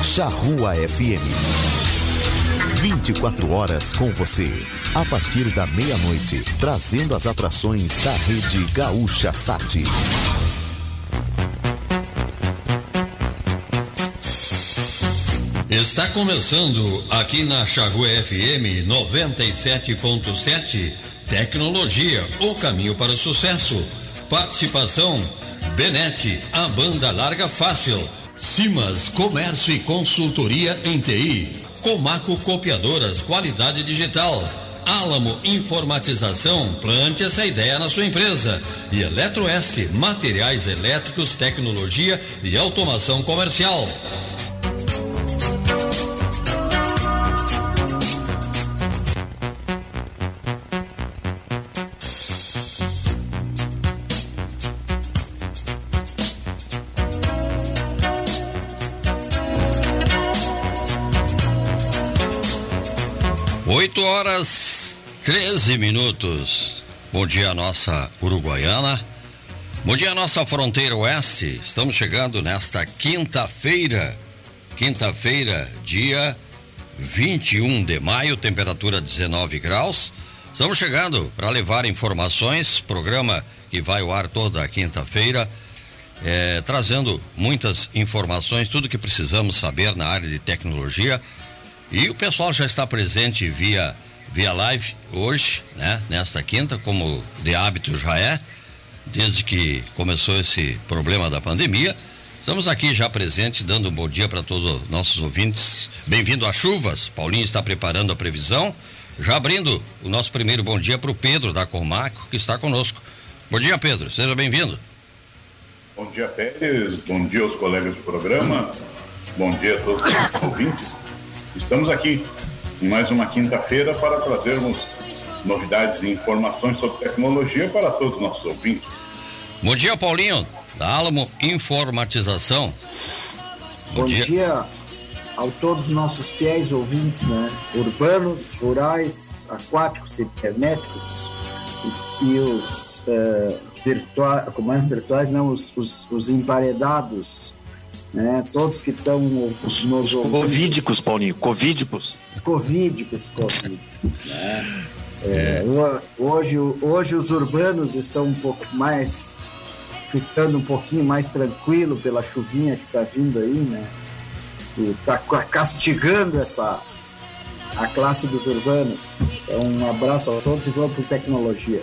Charrua FM. 24 horas com você. A partir da meia-noite, trazendo as atrações da rede Gaúcha Sat. Está começando aqui na Charrua FM 97.7 Tecnologia, o caminho para o sucesso. Participação Benete, a banda larga fácil. Simas, comércio e consultoria em TI. Comaco Copiadoras, qualidade digital. Álamo Informatização, plante essa ideia na sua empresa. E Eletroeste, materiais elétricos, tecnologia e automação comercial. 13 minutos. Bom dia, nossa Uruguaiana. Bom dia, nossa fronteira oeste. Estamos chegando nesta quinta-feira. Quinta-feira, dia 21 de maio, temperatura 19 graus. Estamos chegando para levar informações, programa que vai ao ar toda quinta-feira, é, trazendo muitas informações, tudo que precisamos saber na área de tecnologia e o pessoal já está presente via via live hoje, né? Nesta quinta, como de hábito já é, desde que começou esse problema da pandemia. Estamos aqui já presentes, dando um bom dia para todos os nossos ouvintes. Bem-vindo às chuvas. Paulinho está preparando a previsão. Já abrindo o nosso primeiro bom dia para o Pedro da Comaco, que está conosco. Bom dia, Pedro. Seja bem-vindo. Bom dia, Pérez. Bom dia aos colegas do programa. Bom dia a todos os ouvintes. Estamos aqui em mais uma quinta-feira para trazermos novidades e informações sobre tecnologia para todos os nossos ouvintes. Bom dia, Paulinho, da Alamo Informatização. Bom, Bom dia. dia a todos os nossos fiéis ouvintes, né? Urbanos, rurais, aquáticos, cibernéticos e, e os uh, virtuais, como é, virtuais, não, os, os, os emparedados né? Todos que estão nos, nos Covídicos, Paulinho, covídicos. Covídicos, covídicos, né? É, hoje, hoje os urbanos estão um pouco mais ficando um pouquinho mais tranquilo pela chuvinha que está vindo aí, né? E está castigando essa a classe dos urbanos. Então, um abraço a todos e vamos por tecnologia.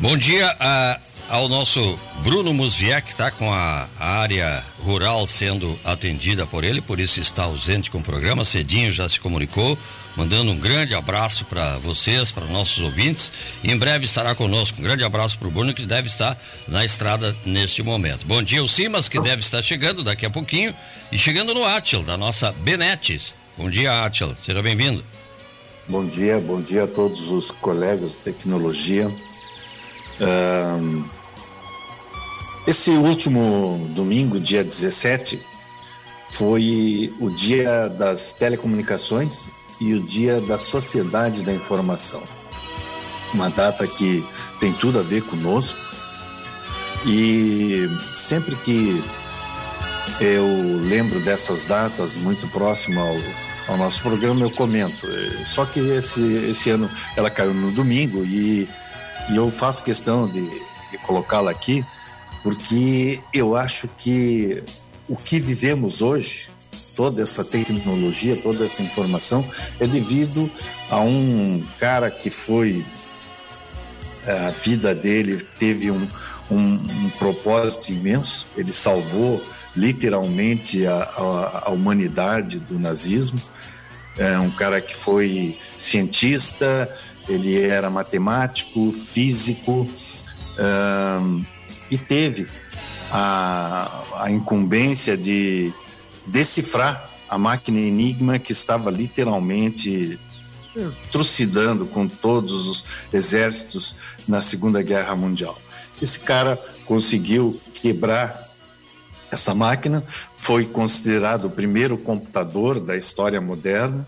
Bom dia a, ao nosso Bruno Musvier, que está com a, a, área rural sendo atendida por ele, por isso está ausente com o programa. Cedinho já se comunicou, mandando um grande abraço para vocês, para nossos ouvintes. E em breve estará conosco. Um grande abraço para o Bruno, que deve estar na estrada neste momento. Bom dia, o Simas, que deve estar chegando daqui a pouquinho. E chegando no Atil, da nossa Benetes. Bom dia, Atil. Seja bem-vindo. Bom dia, bom dia a todos os colegas de tecnologia esse último domingo, dia 17, foi o dia das telecomunicações e o dia da sociedade da informação. Uma data que tem tudo a ver conosco e sempre que eu lembro dessas datas muito próximo ao, ao nosso programa, eu comento. Só que esse, esse ano ela caiu no domingo e e eu faço questão de, de colocá-la aqui, porque eu acho que o que vivemos hoje, toda essa tecnologia, toda essa informação, é devido a um cara que foi. A vida dele teve um, um, um propósito imenso, ele salvou literalmente a, a, a humanidade do nazismo. É um cara que foi cientista, ele era matemático, físico e teve a, a incumbência de decifrar a máquina Enigma que estava literalmente trucidando com todos os exércitos na Segunda Guerra Mundial. Esse cara conseguiu quebrar essa máquina, foi considerado o primeiro computador da história moderna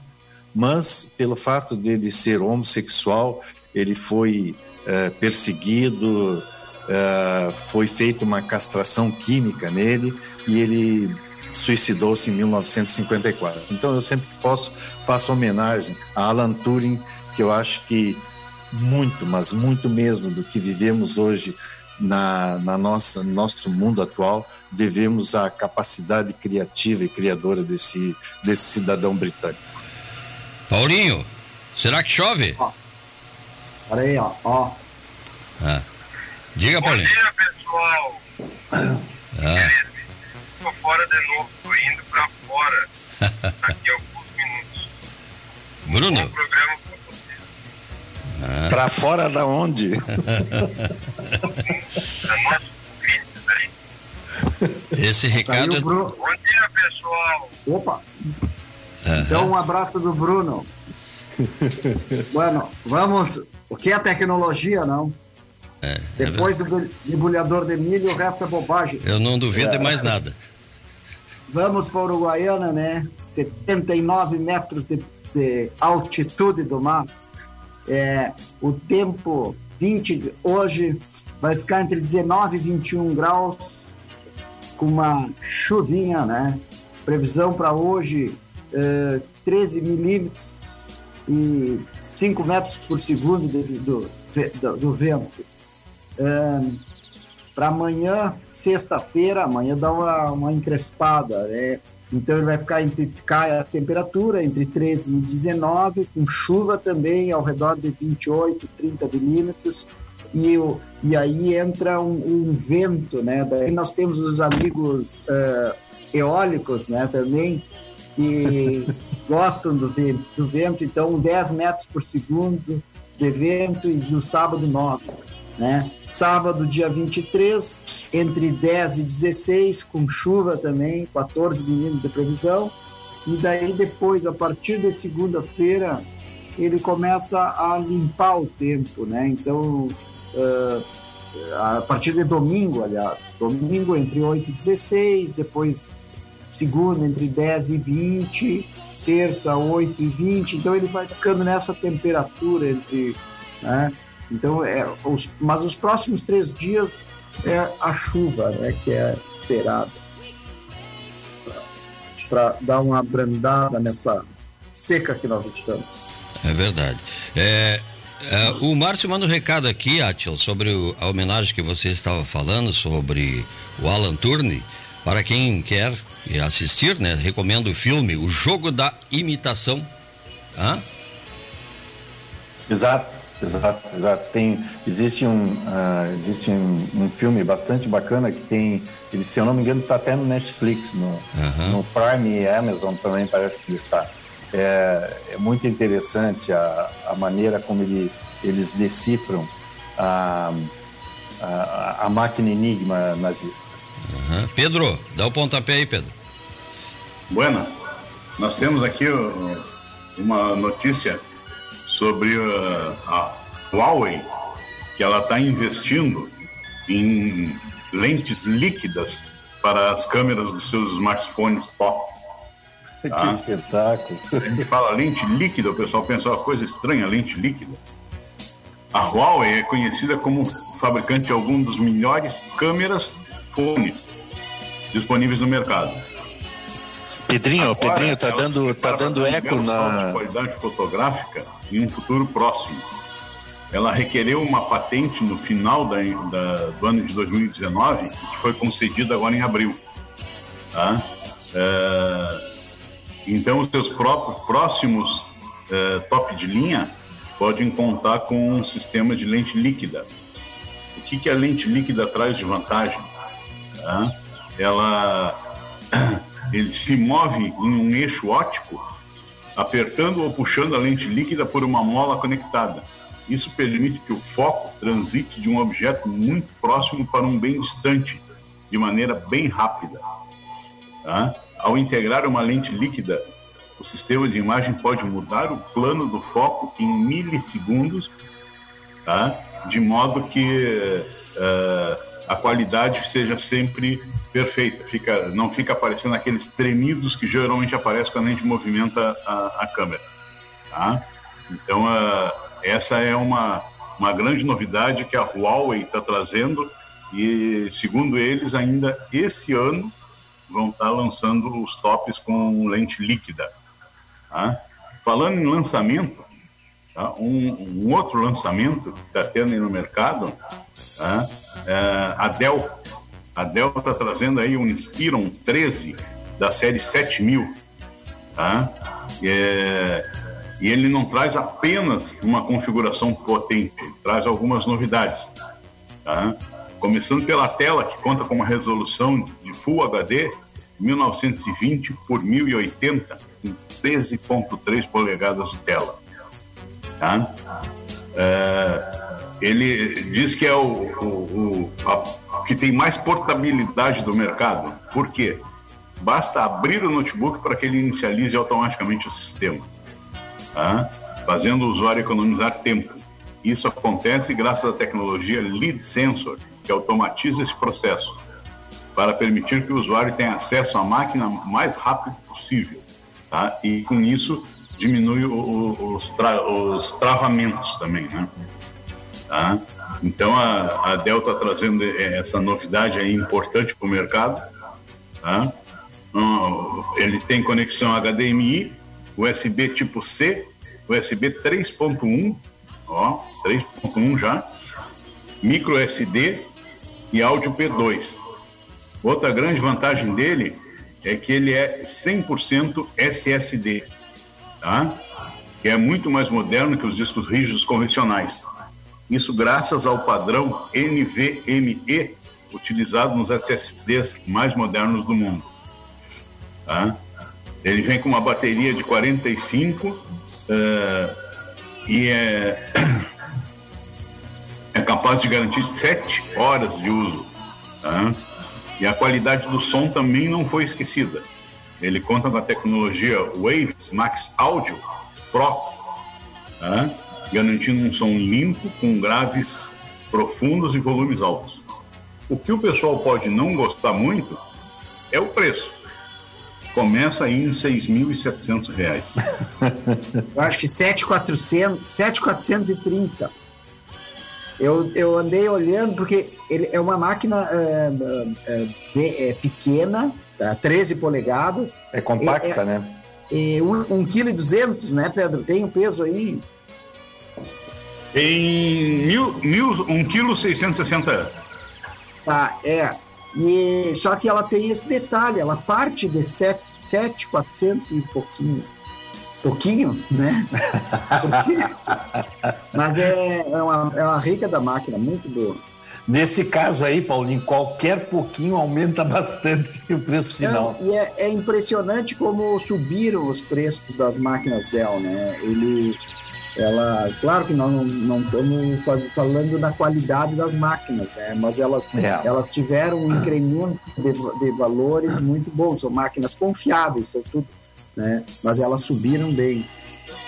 mas pelo fato de ele ser homossexual, ele foi é, perseguido, uh, foi feita uma castração química nele e ele suicidou-se em 1954. Então eu sempre que posso faço homenagem a Alan Turing, que eu acho que muito, mas muito mesmo do que vivemos hoje na, na nossa no nosso mundo atual devemos à capacidade criativa e criadora desse desse cidadão britânico. Paulinho, será que chove? Ó, Olha aí, ó. ó. Ah. Diga, Paulinho. Bom dia, pessoal. Ah. Estou fora de novo, estou indo para fora daqui a alguns minutos. Bruno? Bom programa para vocês. Ah. Para fora da onde? Da nossa ouvintes aí. Esse recado Saiu é. o Bruno. Bom dia, pessoal. Opa! Então, um abraço do Bruno. bueno, vamos. O que é tecnologia, não? É, é Depois do bul- debulhador de milho, o resto é bobagem. Eu não duvido de mais nada. Vamos para Uruguaiana, né? 79 metros de, de altitude do mar. É, o tempo 20 hoje vai ficar entre 19 e 21 graus, com uma chuvinha, né? Previsão para hoje é, 13 milímetros e 5 metros por segundo de- do, do, do vento. para amanhã, sexta-feira, amanhã dá uma, uma encrespada, né? Então ele vai ficar entre, cai a temperatura entre 13 e 19, com chuva também ao redor de 28, 30 milímetros. E, o, e aí entra um, um vento, né? Daí nós temos os amigos eh, eólicos, né? Também que gostam do vento, do vento, então 10 metros por segundo de vento e no sábado 9. Né? Sábado, dia 23, entre 10 e 16, com chuva também, 14 milímetros de previsão. E daí depois, a partir de segunda-feira, ele começa a limpar o tempo, né? Então, ah, a partir de domingo, aliás, domingo entre 8 e 16, depois segunda entre 10 e 20, terça 8 e 20, então ele vai ficando nessa temperatura entre, né? Então, é, os, mas os próximos três dias é a chuva, né, que é esperada para dar uma abrandada nessa seca que nós estamos. É verdade. É, é, o Márcio manda um recado aqui, Atil, sobre o- a homenagem que você estava falando sobre o Alan Turing. Para quem quer assistir, né? Recomendo o filme O Jogo da Imitação. Hã? Exato, exato, exato. Tem, existe um, ah, existe um, um filme bastante bacana que tem, ele, se eu não me engano, está até no Netflix, no, Aham. no Prime e Amazon também parece que ele está. É, é muito interessante a, a maneira como ele, eles decifram a, a, a máquina enigma nazista. Aham. Pedro, dá o pontapé aí, Pedro. Buena, nós temos aqui uh, uma notícia sobre uh, a Huawei, que ela está investindo em lentes líquidas para as câmeras dos seus smartphones top. Que Ah. espetáculo! A gente fala lente líquida, o pessoal pensa uma coisa estranha, lente líquida. A Huawei é conhecida como fabricante de alguns dos melhores câmeras fones disponíveis no mercado. Pedrinho, Agora, Pedrinho, tá ela dando, tá dando um eco na. qualidade fotográfica em um futuro próximo. Ela requereu uma patente no final da, da- do ano de 2019, que foi concedida agora em abril. Tá? É, então, os seus próprios próximos é, top de linha podem contar com um sistema de lente líquida. O que, que a lente líquida traz de vantagem? Tá? Ela ele se move em um eixo óptico, apertando ou puxando a lente líquida por uma mola conectada. Isso permite que o foco transite de um objeto muito próximo para um bem distante, de maneira bem rápida. tá? Ao integrar uma lente líquida, o sistema de imagem pode mudar o plano do foco em milissegundos, tá? de modo que eh, a qualidade seja sempre perfeita, fica, não fica aparecendo aqueles tremidos que geralmente aparecem quando a gente movimenta a, a câmera. Tá? Então, ah, essa é uma, uma grande novidade que a Huawei está trazendo e, segundo eles, ainda esse ano vão estar lançando os tops com lente líquida. Tá? Falando em lançamento, tá? um, um, outro lançamento que está tendo no mercado, tá? é a Dell. A Dell está trazendo aí um Inspiron 13 da série 7000. Tá? É, e ele não traz apenas uma configuração potente, traz algumas novidades. Tá? Começando pela tela, que conta com uma resolução de Full HD 1920 por 1080, com 13,3 polegadas de tela. Tá? É, ele diz que é o, o, o a, que tem mais portabilidade do mercado. Por quê? Basta abrir o notebook para que ele inicialize automaticamente o sistema, tá? fazendo o usuário economizar tempo. Isso acontece graças à tecnologia Lead Sensor, que automatiza esse processo, para permitir que o usuário tenha acesso à máquina mais rápido possível. Tá? E com isso diminui o, o, os, tra os travamentos também. Né? Tá? Então a, a Dell está trazendo essa novidade aí importante para o mercado. Tá? ele tem conexão HDMI, USB tipo C, USB 3.1, ó, 3.1 já, micro SD e áudio P2. Outra grande vantagem dele é que ele é 100% SSD, tá? Que é muito mais moderno que os discos rígidos convencionais. Isso graças ao padrão NVMe utilizado nos SSDs mais modernos do mundo. Tá? Ele vem com uma bateria de 45 uh, eh, e é, é capaz de garantir 7 horas de uso. Tá? E a qualidade do som também não foi esquecida. Ele conta com a tecnologia Waves Max Audio Pro, tá? Garantindo um som limpo com graves profundos e volumes altos. O que o pessoal pode não gostar muito é o preço começa aí em R$ 6.700. Eu acho que 7.430. Eu, eu andei olhando porque ele é uma máquina é, é, é pequena, tá? 13 polegadas. É compacta, né? E 1,2 kg, né, Pedro? Tem um peso aí? Em 1,660 kg. Tá, é. E, só que ela tem esse detalhe, ela parte de 7,400 e pouquinho. Pouquinho, né? Mas é, é, uma, é uma rica da máquina, muito boa. Nesse caso aí, Paulinho, qualquer pouquinho aumenta bastante o preço final. e é, é, impressionante como subiram os preços das máquinas Dell, né? Ele, ela, claro que nós não, estamos falando da qualidade das máquinas, né? mas elas, é. elas tiveram um incremento de, de, valores muito bons, são máquinas confiáveis, são tudo, né? mas elas subiram bem.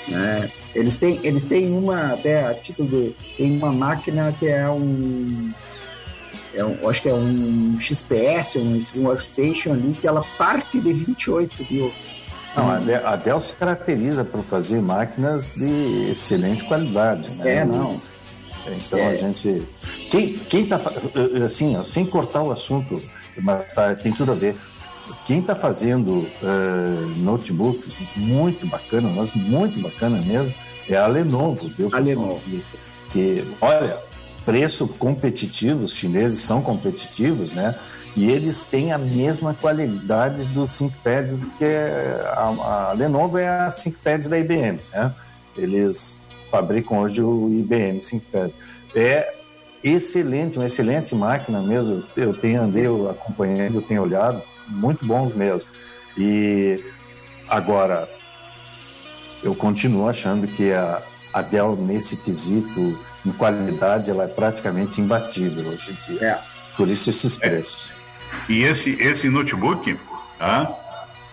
Né? Eles, têm, eles têm uma, até a título de, tem uma máquina que é um, é um, acho que é um XPS, um, um workstation ali, que ela parte de 28 mil não, a Dell se caracteriza por fazer máquinas de excelente qualidade, né? É, não. Então é. a gente. Quem, quem tá. Assim, ó, sem cortar o assunto, mas tá, tem tudo a ver. Quem está fazendo uh, notebooks muito bacana, mas muito bacana mesmo, é a Lenovo, viu? A Lenovo. Que, que, olha, preço competitivo, os chineses são competitivos, né? E eles têm a mesma qualidade dos ThinkPads que a, a Lenovo é a ThinkPad da IBM, né? Eles fabricam hoje o IBM ThinkPad. É excelente, uma excelente máquina mesmo. Eu tenho andei acompanhando, tenho olhado, muito bons mesmo. E agora eu continuo achando que a, a Dell nesse quesito em qualidade ela é praticamente imbatível hoje em dia. É. Por isso esses preços. É. E esse, esse notebook, tá?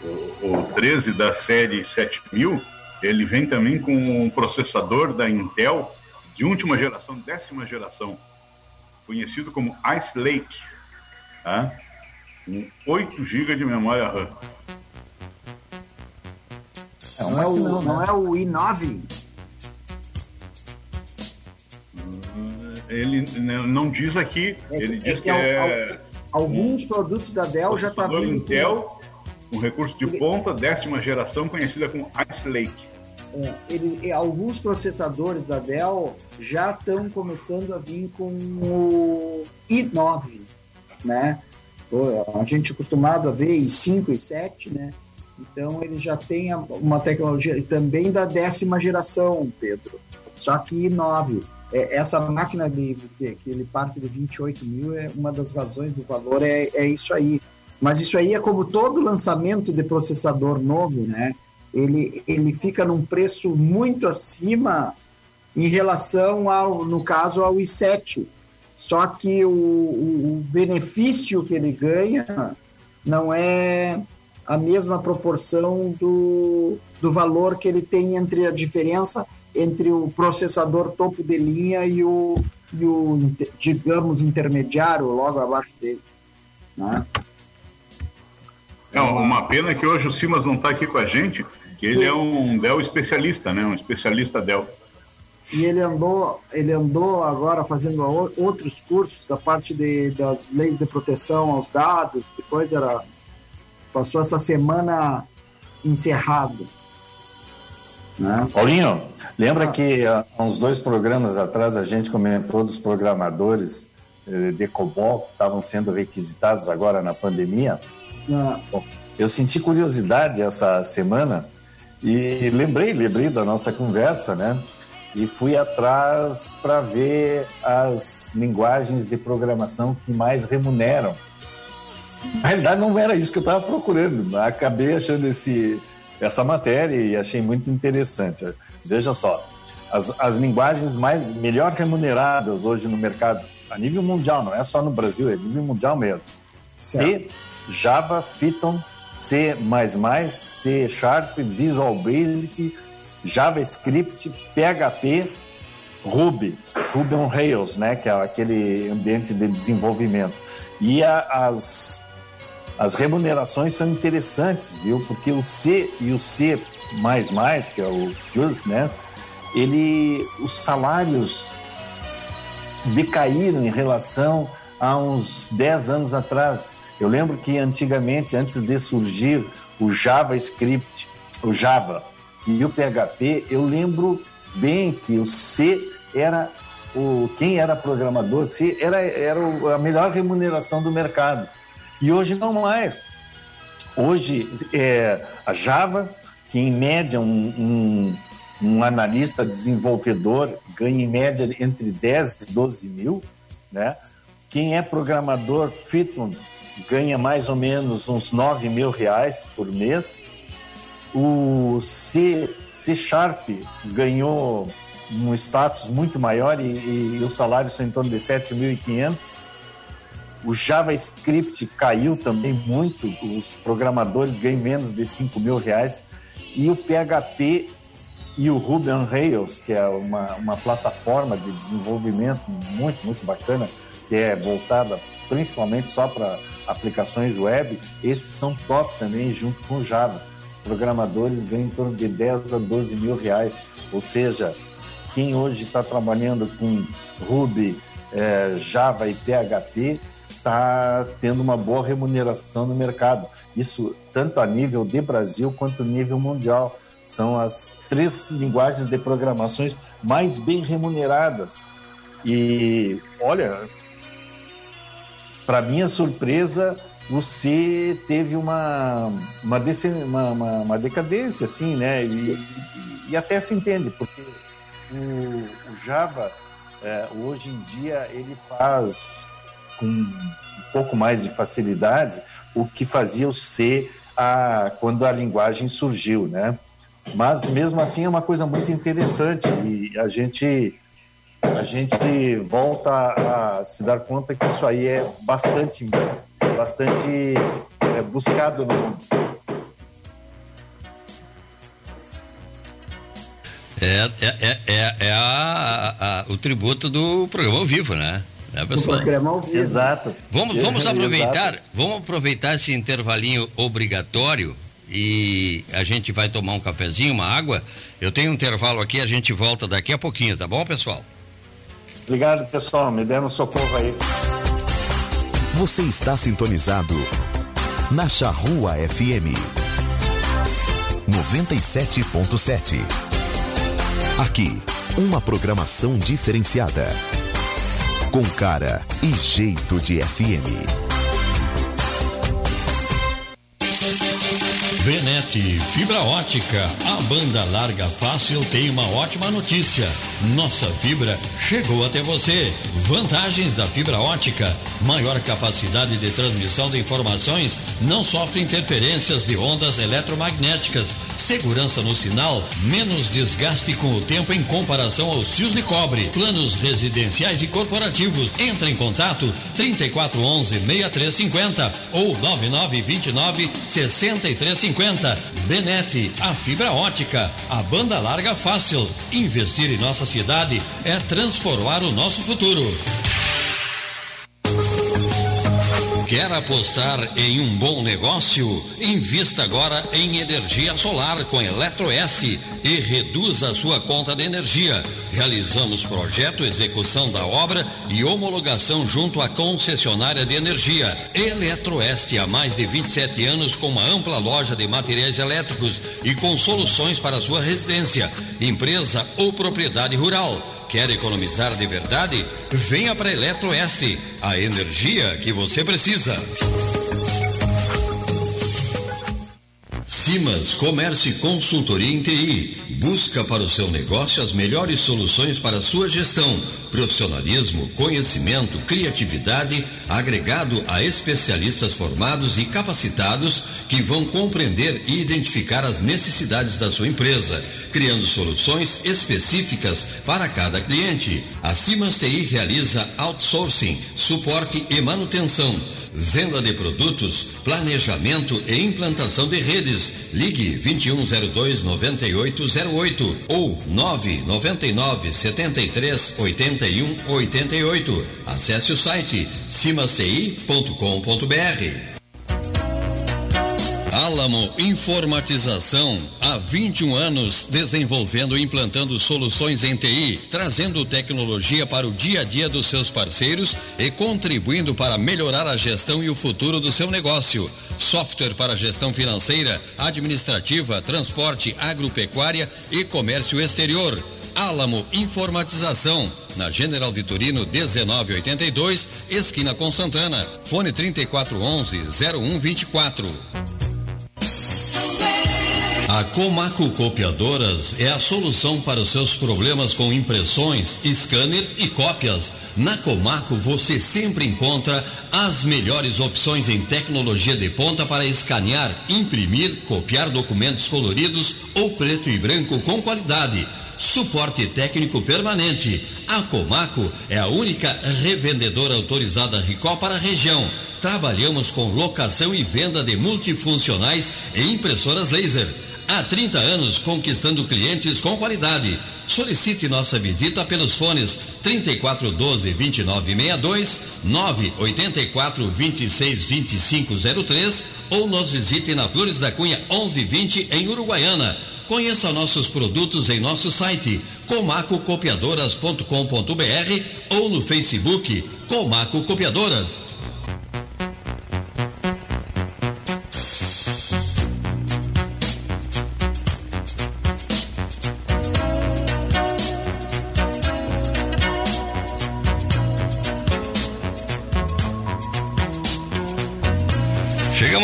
o, o 13 da série 7000, ele vem também com um processador da Intel de última geração, décima geração, conhecido como Ice Lake, tá? com 8 GB de memória RAM. Não é o, não é o i9? Ele não diz aqui, é, ele é, diz que é... Alguns produtos da Dell já está vindo... Intel, um recurso de ponta, décima geração, conhecida como Ice Lake. É, ele, alguns processadores da Dell já estão começando a vir com o i9, né? A gente é acostumado a ver i5 e i7, né? Então ele já tem uma tecnologia também da décima geração, Pedro. Só que i9. É, essa máquina de, que ele parte de 28 mil é uma das razões do valor é, é isso aí. Mas isso aí é como todo lançamento de processador novo, né? ele, ele fica num preço muito acima em relação ao, no caso, ao i7. Só que o, o, o benefício que ele ganha não é a mesma proporção do, do valor que ele tem entre a diferença entre o processador topo de linha e o, e o digamos, intermediário logo abaixo dele. Né? É uma pena que hoje o Simas não está aqui com a gente, que ele é um Dell especialista, né? Um especialista Dell. E ele andou, ele andou agora fazendo outros cursos da parte de, das leis de proteção aos dados, depois era passou essa semana encerrado. Né? Paulinho, lembra ah. que há uns dois programas atrás a gente comentou dos programadores eh, de COBOL que estavam sendo requisitados agora na pandemia? Ah. Bom, eu senti curiosidade essa semana e lembrei, lembrei da nossa conversa, né? E fui atrás para ver as linguagens de programação que mais remuneram. Na realidade, não era isso que eu estava procurando. Acabei achando esse, essa matéria e achei muito interessante. Veja só, as, as linguagens mais melhor remuneradas hoje no mercado, a nível mundial, não é só no Brasil, é a nível mundial mesmo. C, Java, Python, C++, C Sharp, Visual Basic, JavaScript, PHP, Ruby, Ruby on Rails, né, que é aquele ambiente de desenvolvimento. E a, as, as remunerações são interessantes, viu? Porque o C e o C++, que é o Plus, né, ele, os salários decaíram em relação a uns 10 anos atrás. Eu lembro que antigamente, antes de surgir o JavaScript, o Java e o PHP, eu lembro bem que o C era o quem era programador, C era, era a melhor remuneração do mercado. E hoje não mais. Hoje é a Java, que em média um, um, um analista desenvolvedor ganha em média entre 10 e 12 mil, né? Quem é programador Python ganha mais ou menos uns 9 mil reais por mês. O C, C Sharp ganhou um status muito maior e, e, e os salários são em torno de 7.500. O JavaScript caiu também muito, os programadores ganham menos de 5 mil reais. E o PHP e o Ruby on Rails, que é uma, uma plataforma de desenvolvimento muito, muito bacana, que é voltada principalmente só para aplicações web, esses são top também, junto com o Java. Os programadores ganham em torno de 10 a 12 mil reais, ou seja, quem hoje está trabalhando com Ruby, é, Java e PHP está tendo uma boa remuneração no mercado. Isso tanto a nível de Brasil quanto a nível mundial. São as três linguagens de programações mais bem remuneradas. E olha, para minha surpresa, o C teve uma, uma, uma, uma, decadência, assim, né? E, e, até se entende, porque o, o Java, é, hoje em dia, ele faz com um pouco mais de facilidade o que fazia o C a, quando a linguagem surgiu, né? Mas, mesmo assim, é uma coisa muito interessante e a gente a gente volta a se dar conta que isso aí é bastante, bastante é, buscado no mundo. É, é, é, é a, a, o tributo do programa ao vivo, né? Né pessoal? O programa ao vivo. Exato. Vamos, vamos aproveitar, vamos aproveitar esse intervalinho obrigatório e a gente vai tomar um cafezinho, uma água. Eu tenho um intervalo aqui, a gente volta daqui a pouquinho, tá bom, pessoal? Obrigado, pessoal. Me deram socorro aí. Você está sintonizado na Charrua FM 97.7. Aqui, uma programação diferenciada. Com cara e jeito de FM. Benete Fibra Ótica. A banda larga fácil tem uma ótima notícia. Nossa fibra chegou até você. Vantagens da fibra ótica: maior capacidade de transmissão de informações, não sofre interferências de ondas eletromagnéticas, segurança no sinal, menos desgaste com o tempo em comparação aos fios de cobre. Planos residenciais e corporativos. Entre em contato 3411 6350 ou 9929 6350. Benete, a fibra ótica, a banda larga fácil. Investir em nossa cidade é transformar o nosso futuro. Quer apostar em um bom negócio? Invista agora em energia solar com Eletroeste e reduza a sua conta de energia. Realizamos projeto, execução da obra e homologação junto à concessionária de energia. Eletroeste há mais de 27 anos com uma ampla loja de materiais elétricos e com soluções para sua residência, empresa ou propriedade rural. Quer economizar de verdade? Venha para Eletroeste, a energia que você precisa. Simas Comércio e Consultoria em TI. Busca para o seu negócio as melhores soluções para a sua gestão. Profissionalismo, conhecimento, criatividade, agregado a especialistas formados e capacitados que vão compreender e identificar as necessidades da sua empresa, criando soluções específicas para cada cliente. A Simas TI realiza outsourcing, suporte e manutenção venda de produtos, planejamento e implantação de redes. Ligue 2102 9808 ou 999 73 81 88. Acesse o site simasti.com.br. Alamo Informatização, há 21 anos desenvolvendo e implantando soluções em TI, trazendo tecnologia para o dia a dia dos seus parceiros e contribuindo para melhorar a gestão e o futuro do seu negócio. Software para gestão financeira, administrativa, transporte, agropecuária e comércio exterior. Alamo Informatização, na General Vitorino 1982, esquina com Santana. Fone 3411 0124. A Comaco Copiadoras é a solução para os seus problemas com impressões, scanner e cópias. Na Comaco você sempre encontra as melhores opções em tecnologia de ponta para escanear, imprimir, copiar documentos coloridos ou preto e branco com qualidade. Suporte técnico permanente. A Comaco é a única revendedora autorizada Ricó para a região. Trabalhamos com locação e venda de multifuncionais e impressoras laser Há 30 anos conquistando clientes com qualidade. Solicite nossa visita pelos fones 3412 2962, 984 26 2503 ou nos visite na Flores da Cunha 1120 em Uruguaiana. Conheça nossos produtos em nosso site comacocopiadoras.com.br ou no Facebook Comaco Copiadoras.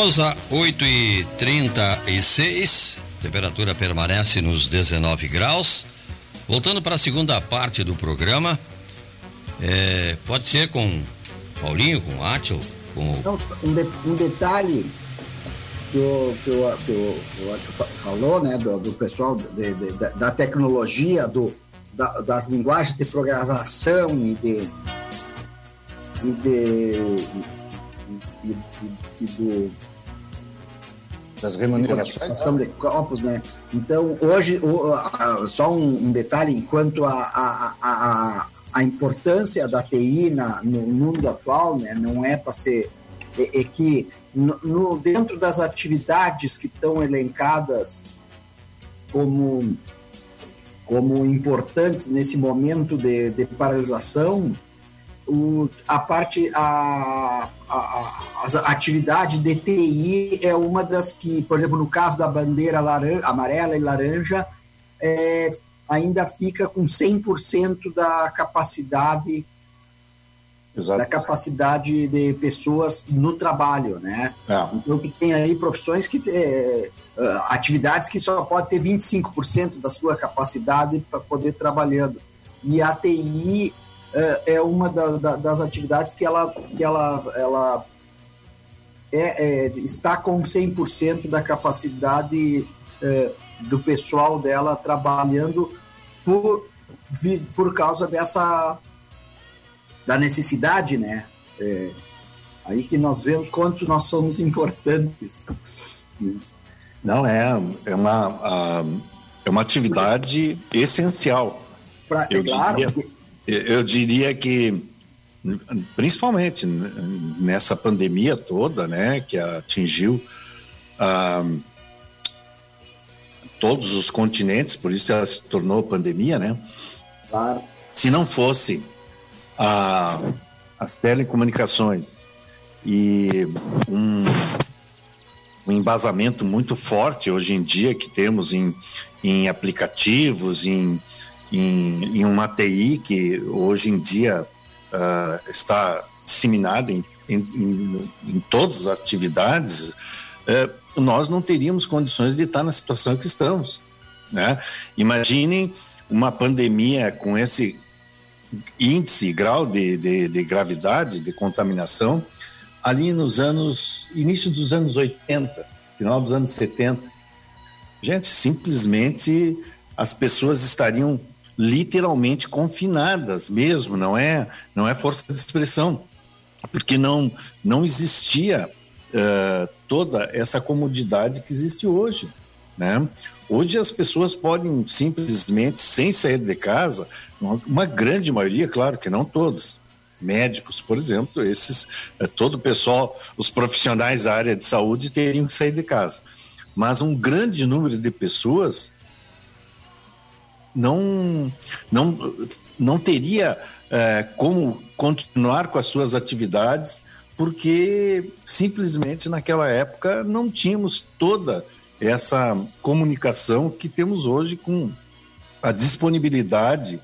A 8 e 36 temperatura permanece nos 19 graus. Voltando para a segunda parte do programa, é, pode ser com Paulinho, com Átio, com. Não, um, de, um detalhe que o, que o, que o, que o falou, né, do, do pessoal de, de, da tecnologia, do, da, das linguagens de programação e de. E de e, e, e do das remunerações de copos, né? Então hoje só um, detalhe enquanto a, a, a, a importância da TI na, no mundo atual, né? Não é para ser é, é que no, no, dentro das atividades que estão elencadas como como importantes nesse momento de, de paralisação, o, a parte, a, a, a, atividade de TI é uma das que, por exemplo, no caso da bandeira laranja, amarela e laranja, é, ainda fica com 100% da capacidade Exato. da capacidade de pessoas no trabalho, né? É. Então, que tem aí profissões que é, atividades que só pode ter 25% da sua capacidade para poder trabalhando. E a TI é, é uma da, da, das atividades que ela, que ela, ela é, é está com 100% da capacidade é, do pessoal dela trabalhando por, por causa dessa da necessidade, né? É, aí que nós vemos quanto nós somos importantes. Não é, é uma, é uma atividade essencial. Pra, eu, claro, diria, eu diria que, principalmente nessa pandemia toda, né, que atingiu ah, todos os continentes, por isso ela se tornou pandemia, né? Claro. Se não fosse a, as telecomunicações e um, um embasamento muito forte hoje em dia que temos em, em aplicativos, em, em, em uma TI que hoje em dia uh, está disseminada em, em, em, todas as atividades, uh, nós não teríamos condições de estar na situação que estamos. Né? Imaginem uma pandemia com esse índice, grau de, de, de gravidade, de contaminação, ali nos anos, início dos anos 80, final dos anos 70. Gente, simplesmente as pessoas estariam literalmente confinadas mesmo, não é, não é força de expressão, porque não, não existia uh, toda essa comodidade que existe hoje, né? Hoje as pessoas podem simplesmente, sem sair de casa, uma, grande maioria, claro que não todos, médicos, por exemplo, esses, é, todo o pessoal, os profissionais da área de saúde teriam que sair de casa. Mas um grande número de pessoas não, não, não teria é, como continuar com as suas atividades, porque simplesmente naquela época não tínhamos toda essa comunicação que temos hoje com a disponibilidade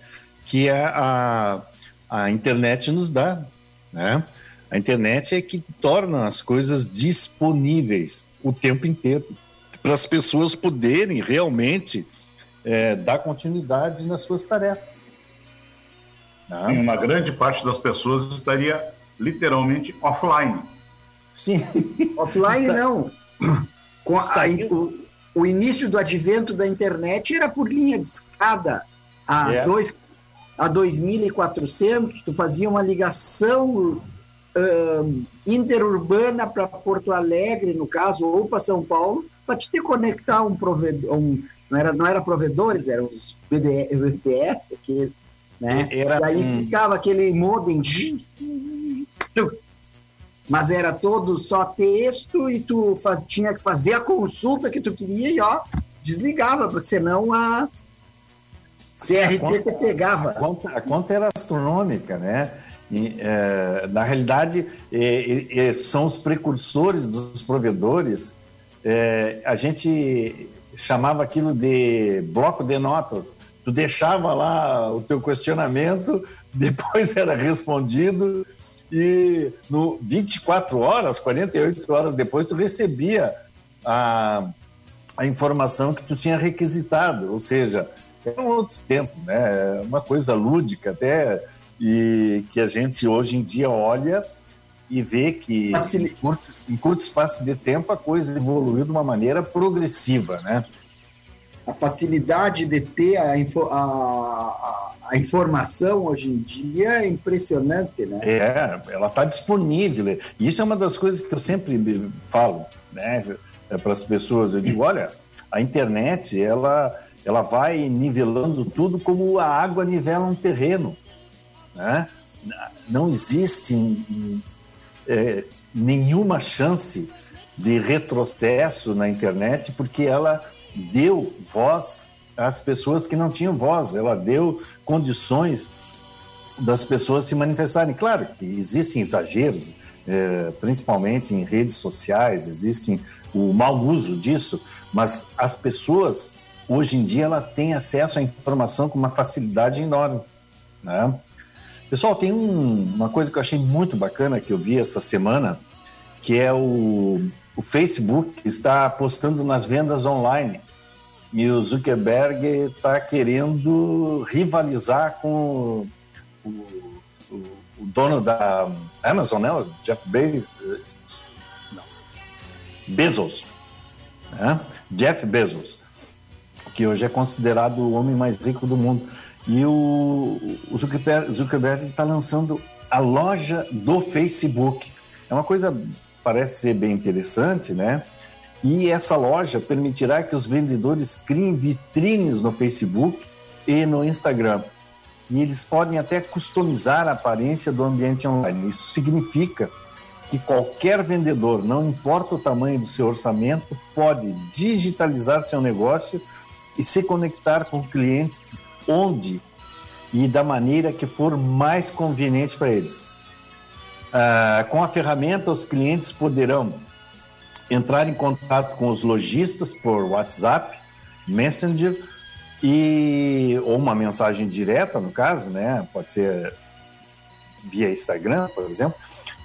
que a, a, a internet nos dá, né? A internet é que torna as coisas disponíveis o tempo inteiro para as pessoas poderem realmente é, dar continuidade nas suas tarefas. Né? Uma grande parte das pessoas estaria literalmente offline. Sim. offline Está... não. Com a, o, o, início do advento da internet era por linha de escada a, é. dois, a 2.400, tu fazia uma ligação uh, interurbana para Porto Alegre, no caso, ou para São Paulo, para te ter conectar um provedor, um, não, era, não era provedores, eram os BBS, aquele, né? Era, e aí hum. ficava aquele modem mas era todo só texto e tu tinha que fazer a consulta que tu queria e ó, desligava, porque senão a CRT a conta, te pegava. A conta, a conta, era astronômica, né? E, é, na realidade, é, é, são os precursores dos provedores. É, a gente chamava aquilo de bloco de notas. Tu deixava lá o teu questionamento, depois era respondido e no 24 horas, 48 horas depois, tu recebia a, a informação que tu tinha requisitado, ou seja, eram outros tempos, né? Uma coisa lúdica até e que a gente hoje em dia olha e vê que em curto, em curto espaço de tempo a coisa evoluiu de uma maneira progressiva, né? A facilidade de ter a, a, a a informação hoje em dia é impressionante, né? É, ela está disponível. Isso é uma das coisas que eu sempre falo, né, para as pessoas. Eu digo, olha, a internet, ela, ela vai nivelando tudo como a água nivela um terreno, né? Não existe é, nenhuma chance de retrocesso na internet porque ela deu voz às pessoas que não tinham voz, ela deu condições das pessoas se manifestarem. Claro que existem exageros, é, principalmente em redes sociais, existem o mau uso disso, mas as pessoas hoje em dia ela tem acesso à informação com uma facilidade enorme, né? Pessoal, tem um, uma coisa que eu achei muito bacana que eu vi essa semana, que é o, o Facebook está apostando nas vendas online e o Zuckerberg está querendo rivalizar com o, o, o, dono da Amazon, né? O Jeff Bezos. Né? Jeff Bezos, que hoje é considerado o homem mais rico do mundo. E o, Zuckerberg está lançando a loja do Facebook. É uma coisa, parece ser bem interessante, né? E essa loja permitirá que os vendedores criem vitrines no Facebook e no Instagram. E eles podem até customizar a aparência do ambiente online. Isso significa que qualquer vendedor, não importa o tamanho do seu orçamento, pode digitalizar seu negócio e se conectar com clientes onde e da maneira que for mais conveniente para eles. Ah, com a ferramenta, os clientes poderão entrar em contato com os lojistas por WhatsApp, Messenger e ou uma mensagem direta, no caso, né? Pode ser via Instagram, por exemplo.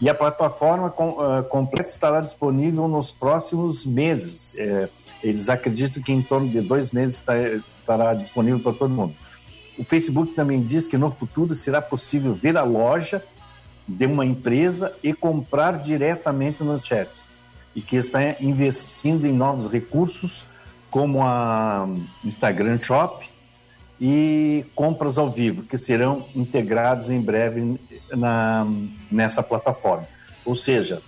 E a plataforma com, uh, completa estará disponível nos próximos meses. É, eles acreditam que em torno de dois meses está, estará disponível para todo mundo. O Facebook também diz que no futuro será possível ver a loja de uma empresa e comprar diretamente no chat e que está investindo em novos recursos como a Instagram Shop e compras ao vivo, que serão integrados em breve na, nessa plataforma. Ou seja,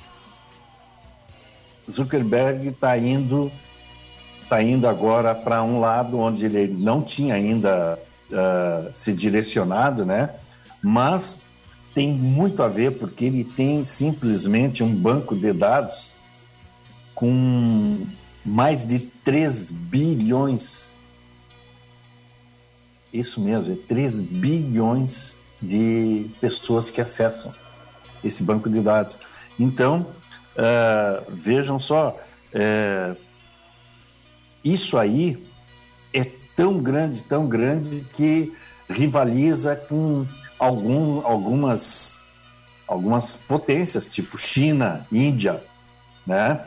Zuckerberg está indo, tá indo agora para um lado onde ele não tinha ainda uh, se direcionado, né? Mas tem muito a ver porque ele tem simplesmente um banco de dados com mais de 3 bilhões. Isso mesmo, é 3 bilhões de pessoas que acessam esse banco de dados. Então, uh, vejam só, uh, isso aí é tão grande, tão grande que rivaliza com algum, algumas, algumas potências, tipo China, Índia, né?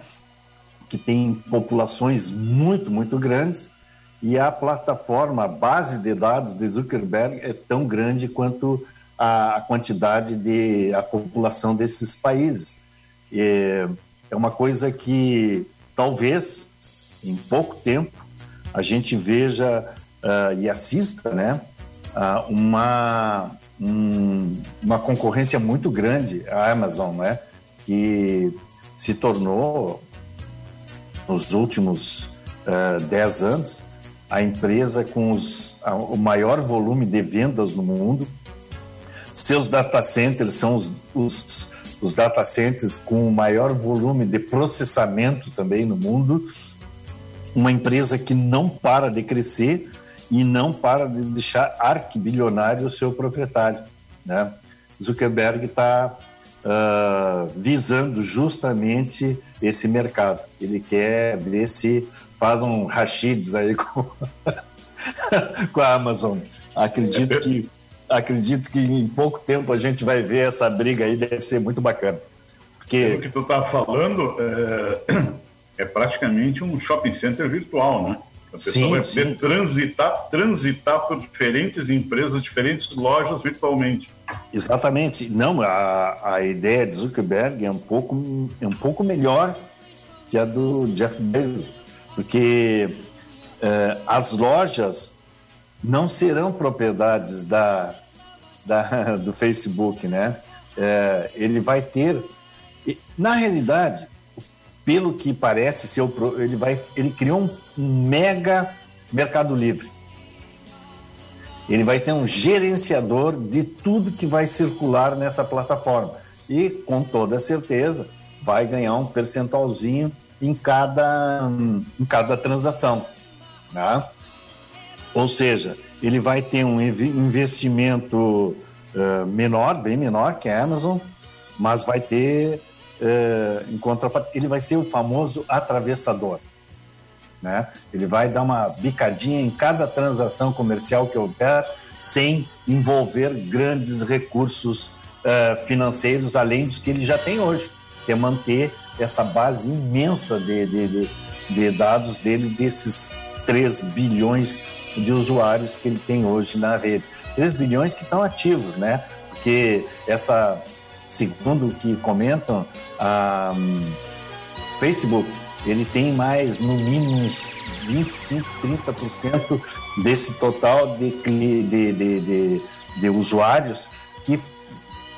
que tem populações muito, muito grandes, e a plataforma, a base de dados de Zuckerberg é tão grande quanto a quantidade de a população desses países. É, é uma coisa que talvez em pouco tempo a gente veja uh, e assista, né, uh, uma um, uma concorrência muito grande à Amazon, né, que se tornou nos últimos uh, eh, 10 anos, a empresa com os, a, o maior volume de vendas no mundo. Seus data centers são os, os, os data centers com o maior volume de processamento também no mundo. Uma empresa que não para de crescer e não para de deixar arquibilionário o seu proprietário. Né? Zuckerberg está uh, visando justamente esse mercado. Ele quer ver se faz um rachides aí com, com a Amazon. Acredito que acredito que em pouco tempo a gente vai ver essa briga aí, deve ser muito bacana. Porque... O que tu está falando é, é, praticamente um shopping center virtual, né? A pessoa sim, vai poder transitar, transitar por diferentes empresas, diferentes lojas virtualmente. Exatamente. Não, a, a ideia de Zuckerberg é um pouco, é um pouco melhor que a do Jeff Bezos, porque é, as lojas não serão propriedades da, da, do Facebook, né? É, ele vai ter, na realidade, pelo que parece ser o, ele vai, ele criou um mega Mercado Livre ele vai ser um gerenciador de tudo que vai circular nessa plataforma. E, com toda certeza, vai ganhar um percentualzinho em cada, em cada transação. Né? Ou seja, ele vai ter um investimento uh, menor, bem menor que a Amazon, mas vai ter, uh, em contrapartida, ele vai ser o famoso atravessador. Né? Ele vai dar uma bicadinha em cada transação comercial que houver, sem envolver grandes recursos uh, financeiros, além dos que ele já tem hoje, que é manter essa base imensa de, de, de, de dados dele, desses 3 bilhões de usuários que ele tem hoje na rede. 3 bilhões que estão ativos, né? Porque essa, segundo o que comentam, a um, Facebook, ele tem mais, no mínimo, uns 25, 30% desse total de, de, de, de, de usuários que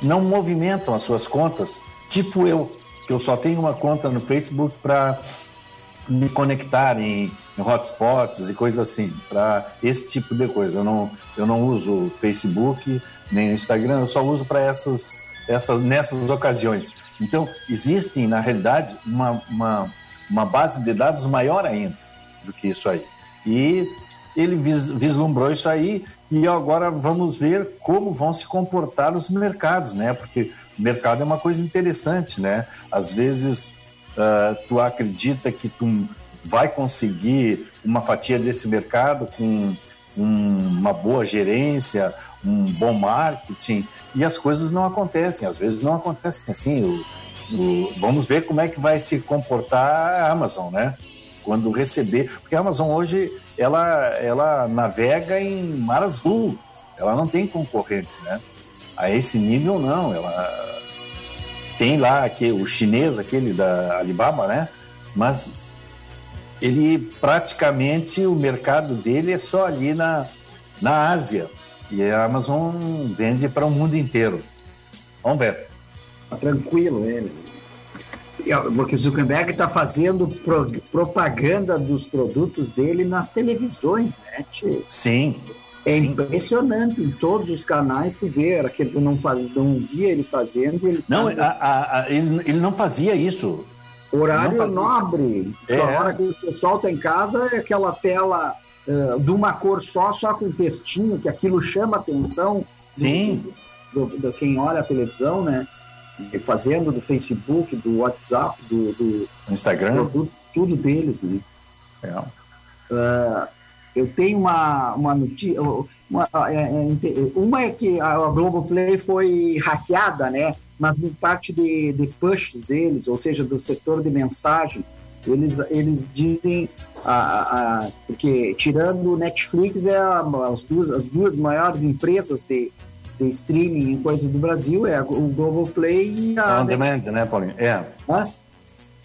não movimentam as suas contas, tipo eu, que eu só tenho uma conta no Facebook para me conectar em, em, hotspots e coisas assim, para esse tipo de coisa. Eu não, eu não uso Facebook nem Instagram, eu só uso para essas, essas, nessas ocasiões. Então, existem, na realidade, uma, uma, uma base de dados maior ainda do que isso aí. E ele vis, vislumbrou isso aí e agora vamos ver como vão se comportar os mercados, né? Porque o mercado é uma coisa interessante, né? Às vezes uh, tu acredita que tu vai conseguir uma fatia desse mercado com um, uma boa gerência, um bom marketing e as coisas não acontecem. Às vezes não acontecem assim. O, o, vamos ver como é que vai se comportar a Amazon, né? Quando receber, porque a Amazon hoje ela, ela navega em mar azul, ela não tem concorrente, né? A esse nível não, ela tem lá que o chinês aquele da Alibaba, né? Mas ele praticamente o mercado dele é só ali na na Ásia e a Amazon vende para o mundo inteiro. Vamos ver. Tá tranquilo ele. Porque o Zuckerberg está fazendo pro, propaganda dos produtos dele nas televisões, né? Tio? Sim. É impressionante em todos os canais que vê, era que não, faz, não via ele fazendo. Ele não, faz... a, a, a, ele, ele não fazia isso. Horário nobre. É. A hora que o pessoal está em casa é aquela tela uh, de uma cor só, só com textinho, que aquilo chama atenção. Sim. Do, do, do quem olha a televisão, né? fazendo do Facebook, do WhatsApp, do, do Instagram, tudo, tudo deles, né? É. Uh, eu tenho uma, uma notícia, uma, é, é, uma é que a Globoplay foi hackeada, né? Mas em parte de, de push deles, ou seja, do setor de mensagem, eles, eles dizem, a, a, porque tirando o Netflix, é a, as, duas, as duas maiores empresas de, de streaming em coisas do Brasil é o Globoplay e a. On Demand, né, Paulinho? É. Hã?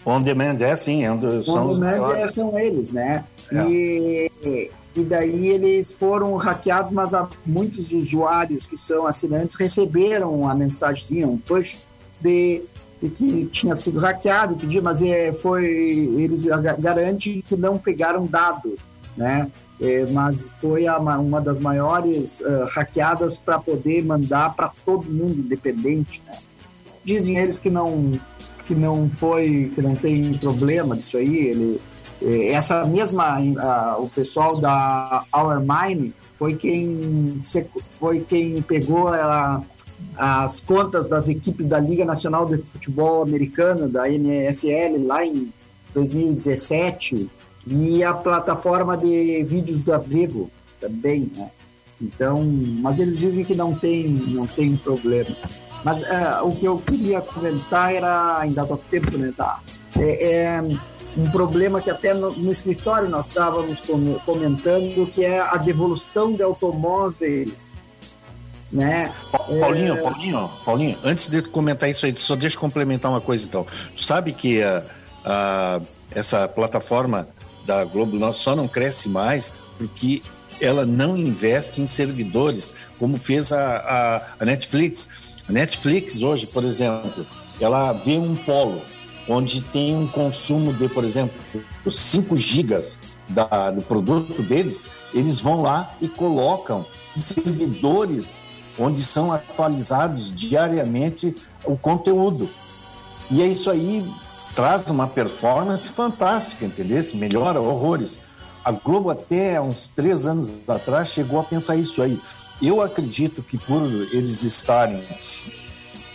On Demand é sim, é um dos, On são Demand é, são eles, né? É. E, e daí eles foram hackeados, mas muitos usuários que são assinantes receberam a mensagem, um push de, de que tinha sido hackeado, pedir, mas é, foi eles garantem que não pegaram dados, né? É, mas foi a, uma das maiores uh, hackeadas para poder mandar para todo mundo independente. Né? Dizem eles que não que não foi que não tem problema disso aí. Ele, é, essa mesma o pessoal da Our Mine foi quem foi quem pegou a, as contas das equipes da Liga Nacional de Futebol Americano da NFL lá em 2017 e a plataforma de vídeos da Vivo também, né? Então, mas eles dizem que não tem, não tem problema. Mas uh, o que eu queria comentar era, ainda dá tempo, né? Tá? É, é, um problema que até no, no, escritório nós estávamos comentando, que é a devolução de automóveis. Né? Paulinho, é... Paulinho, Paulinho, antes de comentar isso aí, só deixa eu complementar uma coisa então. Tu sabe que uh, uh, essa plataforma da Globo só não cresce mais porque ela não investe em servidores, como fez a, a, a Netflix. A Netflix hoje, por exemplo, ela vê um polo onde tem um consumo de, por exemplo, os 5 gigas da, do produto deles, eles vão lá e colocam servidores onde são atualizados diariamente o conteúdo. E é isso aí traz uma performance fantástica, entendeu? Melhora horrores. A Globo até uns três anos atrás chegou a pensar isso aí. Eu acredito que por eles estarem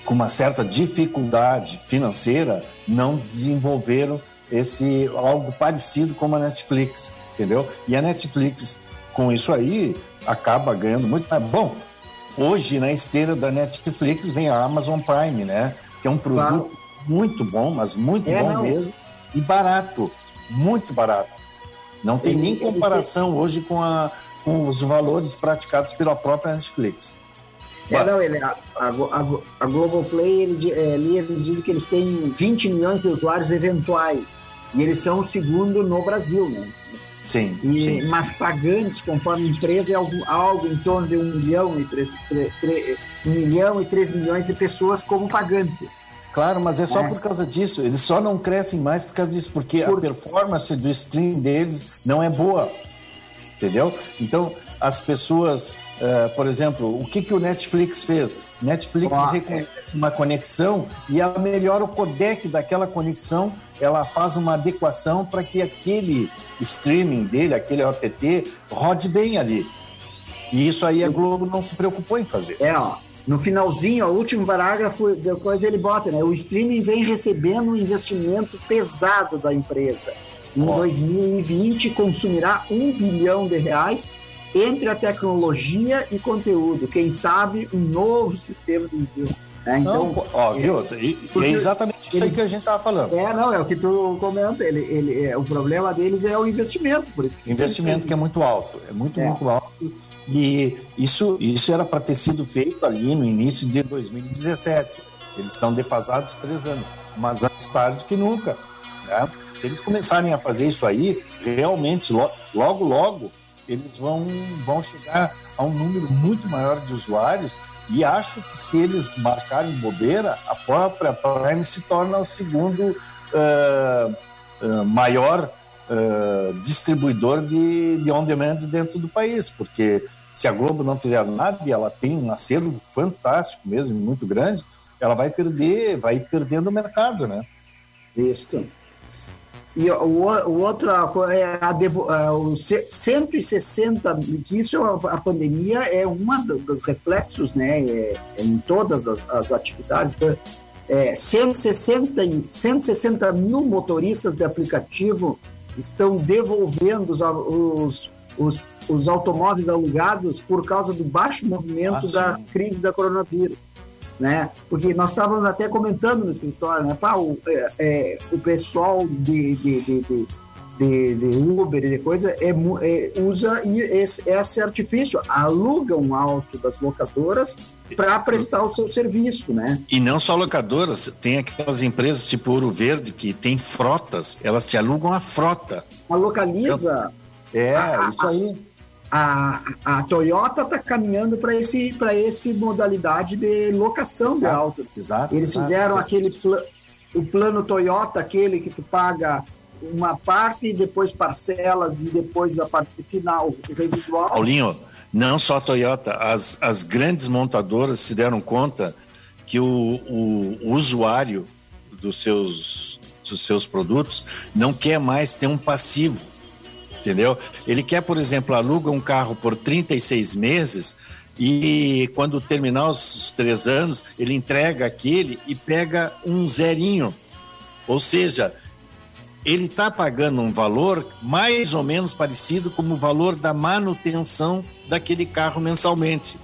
com uma certa dificuldade financeira, não desenvolveram esse algo parecido como a Netflix, entendeu? E a Netflix com isso aí acaba ganhando muito mais. Bom, hoje na esteira da Netflix vem a Amazon Prime, né? Que é um produto claro. muito bom, mas muito é, bom não. mesmo e barato, muito barato. Não tem ele, nem comparação tem... hoje com, a, com os valores praticados pela própria Netflix. É, não, ele, a, a, a Globoplay, ele, é, eles dizem que eles têm 20 milhões de usuários eventuais. E eles são o segundo no Brasil, né? Sim, e, sim, sim. Mas pagantes, conforme empresa, é algo, algo em torno de um milhão, e três, três, três, um milhão e três milhões de pessoas como pagantes. Claro, mas é só é. por causa disso. Eles só não crescem mais por causa disso, porque por... a performance do stream deles não é boa. Entendeu? Então, as pessoas, uh, por exemplo, o que, que o Netflix fez? Netflix ah, reconhece uma conexão e ela melhora o codec daquela conexão, ela faz uma adequação para que aquele streaming dele, aquele OTT, rode bem ali. E isso aí a Globo não se preocupou em fazer. É, ó, no finalzinho, o último parágrafo, depois ele bota, né? O streaming vem recebendo um investimento pesado da empresa. Em oh. 2020 consumirá um bilhão de reais entre a tecnologia e conteúdo. Quem sabe um novo sistema de envio. Né? Então, não, ó, viu? É, é exatamente isso aí que a gente estava falando. É, não, é o que tu comenta. Ele, ele, é, o problema deles é o investimento, por isso. Que investimento que é muito alto, é muito, é. muito alto e isso, isso era para ter sido feito ali no início de 2017. Eles estão defasados três anos, mas antes tarde que nunca. Né? Se eles começarem a fazer isso aí, realmente, logo, logo, eles vão, vão chegar a um número muito maior de usuários e acho que se eles marcarem bobeira, a própria Prime se torna o segundo uh, uh, maior uh, distribuidor de, de on-demand dentro do país, porque se a Globo não fizer nada e ela tem um acervo fantástico mesmo, muito grande, ela vai perder, vai perdendo o mercado, né? Isso. E o, o outro é a devo, é, o 160, que isso a pandemia é uma dos reflexos, né, é, é em todas as, as atividades. Então, é, 160, 160 mil motoristas de aplicativo estão devolvendo os, os, os, os automóveis alugados por causa do baixo movimento ah, da crise da coronavírus. Né? Porque nós estávamos até comentando no escritório, né? Pá, o, é, é, o pessoal de, de, de, de de, de, Uber e de coisa é, é, usa esse, esse artifício, aluga um auto das locadoras para prestar o seu serviço, né? E não só locadoras, tem aquelas empresas tipo Ouro Verde que tem frotas, elas te alugam a frota. A localiza. Então, é, a, isso aí. A, a Toyota está caminhando para esse para esse modalidade de locação exato, de auto. Exato. Eles exato, fizeram aquele pl o plano Toyota, aquele que tu paga uma parte, depois parcelas e depois a parte final residual. Paulinho, não só a Toyota, as, as grandes montadoras se deram conta que o, o, o usuário dos seus, dos seus produtos não quer mais ter um passivo, entendeu? Ele quer, por exemplo, aluga um carro por 36 meses e quando terminar os três anos, ele entrega aquele e pega um zerinho. Ou seja, ele está pagando um valor mais ou menos parecido com o valor da manutenção daquele carro mensalmente.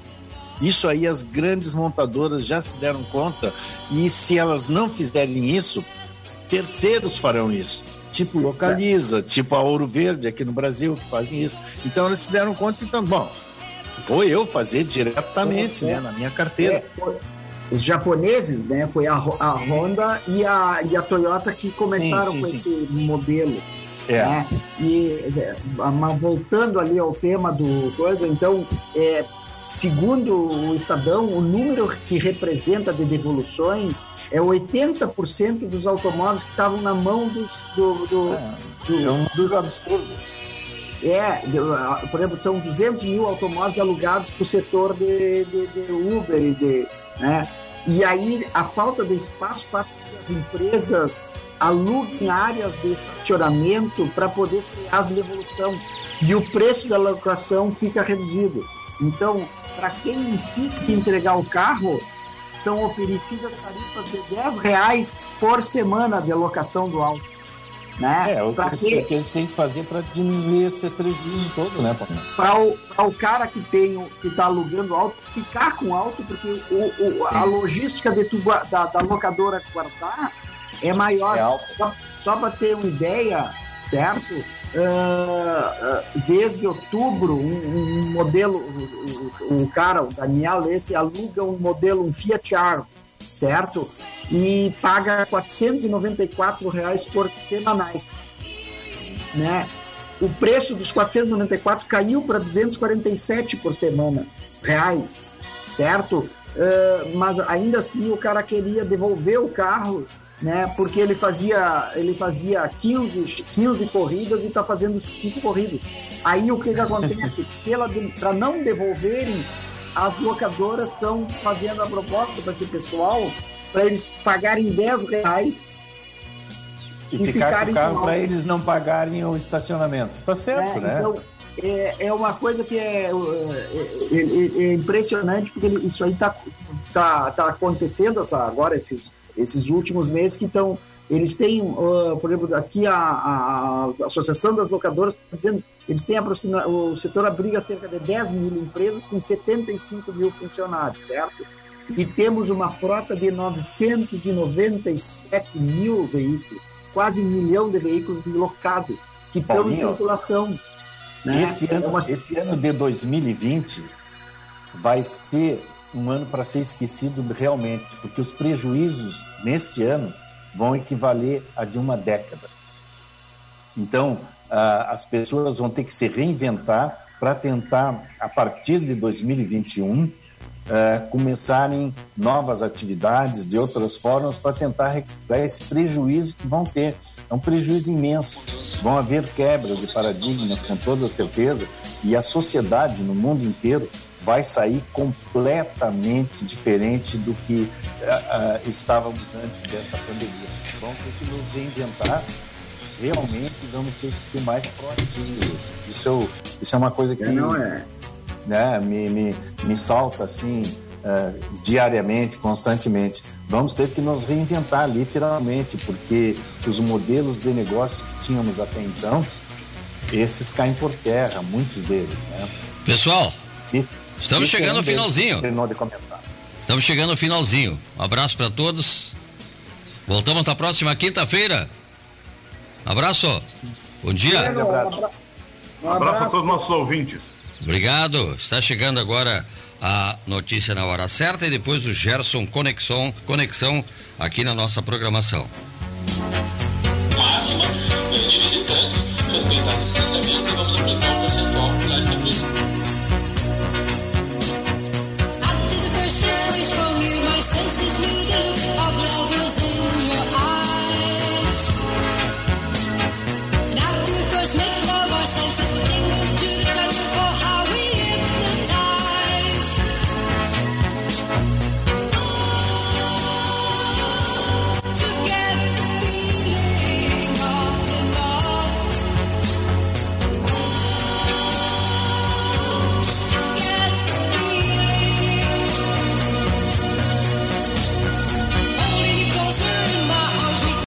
Isso aí as grandes montadoras já se deram conta e se elas não fizerem isso, terceiros farão isso. Tipo Localiza, tipo a Ouro Verde aqui no Brasil que fazem isso. Então elas se deram conta, então, bom, vou eu fazer diretamente, né, na minha carteira. É, os japoneses, né? Foi a, a Honda e a, e a Toyota que começaram sim, sim, com sim. esse modelo. É. Né? E é, voltando ali ao tema do coisa, então, é, segundo o Estadão, o número que representa de devoluções é 80% dos automóveis que estavam na mão dos, do, do, é, do, é um do absurdo. É, por exemplo, são 200 mil automóveis alugados para o setor de, de, de Uber e de, né? E aí a falta de espaço faz com que as empresas aluguem áreas de estacionamento para poder criar as devolução e o preço da locação fica reduzido. Então, para quem insiste em entregar o carro, são oferecidas tarifas de 10 reais por semana de locação do auto. Né? É, o que, que... que, eles têm que fazer para diminuir esse prejuízo todo, né, Para o, o cara que tem que está alugando auto ficar com auto, porque o, o a logística de tu, da, da locadora guardar é maior. É só, só para ter uma ideia, certo? Uh, desde outubro, um, um modelo, o, o, cara, o Daniel, esse aluga um modelo, um Fiat Argo, certo? E paga 494 reais por semanais, né? O preço dos 494 caiu para 247 por semana reais, certo? Uh, mas ainda assim o cara queria devolver o carro né? Porque ele fazia, ele fazia 15, 15 corridas e está fazendo 5 corridas. Aí o que, que acontece? Para não devolverem, as locadoras estão fazendo a proposta para esse pessoal para eles pagarem 10 reais e, e ficar ficarem com o carro para eles não pagarem o estacionamento. Tá certo, é, né? Então, é, é uma coisa que é, é, é, é impressionante, porque isso aí está tá, tá acontecendo essa, agora, esses esses últimos meses que estão eles têm, uh, por exemplo, aqui a, a, a, Associação das Locadoras está dizendo eles têm aproxima, o setor abriga cerca de 10 mil empresas com 75 mil funcionários, certo? E temos uma frota de 997 mil veículos, quase um milhão de veículos locados que estão em circulação. Né? Esse, ano, esse ano de 2020 vai ser um ano para ser esquecido realmente, porque os prejuízos neste ano vão equivaler a de uma década. Então, as pessoas vão ter que se reinventar para tentar, a partir de 2021, começarem novas atividades de outras formas para tentar recuperar esse prejuízo que vão ter. É um prejuízo imenso. Vão haver quebras de paradigmas, com toda certeza, e a sociedade no mundo inteiro vai sair completamente diferente do que uh, uh, estávamos antes dessa pandemia. Vamos ter que nos reinventar. Realmente vamos ter que ser mais proativos. Isso, isso é uma coisa que não é. né, me, me, me salta assim uh, diariamente, constantemente. Vamos ter que nos reinventar literalmente, porque os modelos de negócio que tínhamos até então, esses caem por terra, muitos deles. Né? Pessoal, isso, Estamos chegando ao finalzinho. Estamos chegando ao finalzinho. Um abraço para todos. Voltamos na próxima quinta-feira. Abraço. Bom dia. Um abraço. Um abraço a todos os nossos ouvintes. Obrigado. Está chegando agora a notícia na hora certa e depois o Gerson Conexão, Conexão aqui na nossa programação. Máxima, visitantes, o distanciamento e vamos o percentual After the first step, from you, my senses look of love was in your eyes.